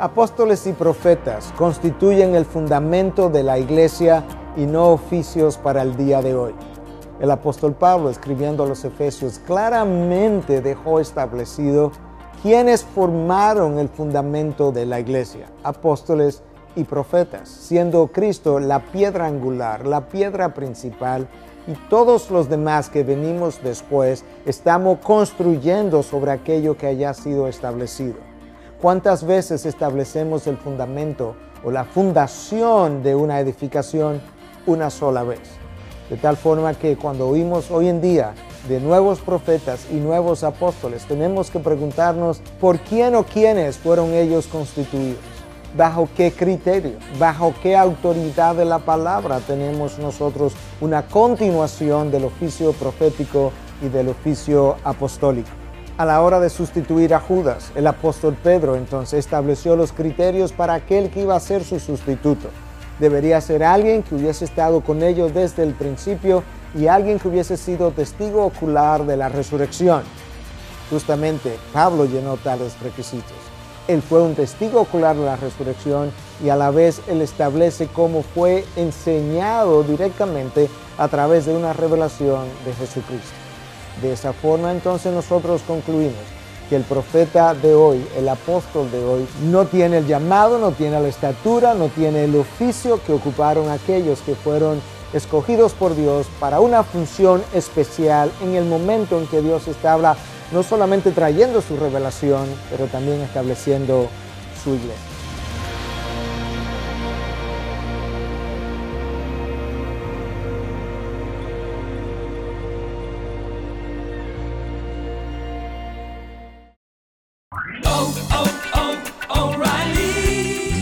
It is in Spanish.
Apóstoles y profetas constituyen el fundamento de la iglesia y no oficios para el día de hoy. El apóstol Pablo, escribiendo a los Efesios, claramente dejó establecido quienes formaron el fundamento de la iglesia, apóstoles y profetas, siendo Cristo la piedra angular, la piedra principal, y todos los demás que venimos después estamos construyendo sobre aquello que haya sido establecido. ¿Cuántas veces establecemos el fundamento o la fundación de una edificación una sola vez? De tal forma que cuando oímos hoy en día de nuevos profetas y nuevos apóstoles, tenemos que preguntarnos por quién o quiénes fueron ellos constituidos, bajo qué criterio, bajo qué autoridad de la palabra tenemos nosotros una continuación del oficio profético y del oficio apostólico a la hora de sustituir a Judas. El apóstol Pedro entonces estableció los criterios para aquel que iba a ser su sustituto. Debería ser alguien que hubiese estado con ellos desde el principio y alguien que hubiese sido testigo ocular de la resurrección. Justamente Pablo llenó tales requisitos. Él fue un testigo ocular de la resurrección y a la vez él establece cómo fue enseñado directamente a través de una revelación de Jesucristo. De esa forma entonces nosotros concluimos que el profeta de hoy, el apóstol de hoy, no tiene el llamado, no tiene la estatura, no tiene el oficio que ocuparon aquellos que fueron escogidos por Dios para una función especial en el momento en que Dios estaba no solamente trayendo su revelación, pero también estableciendo su iglesia.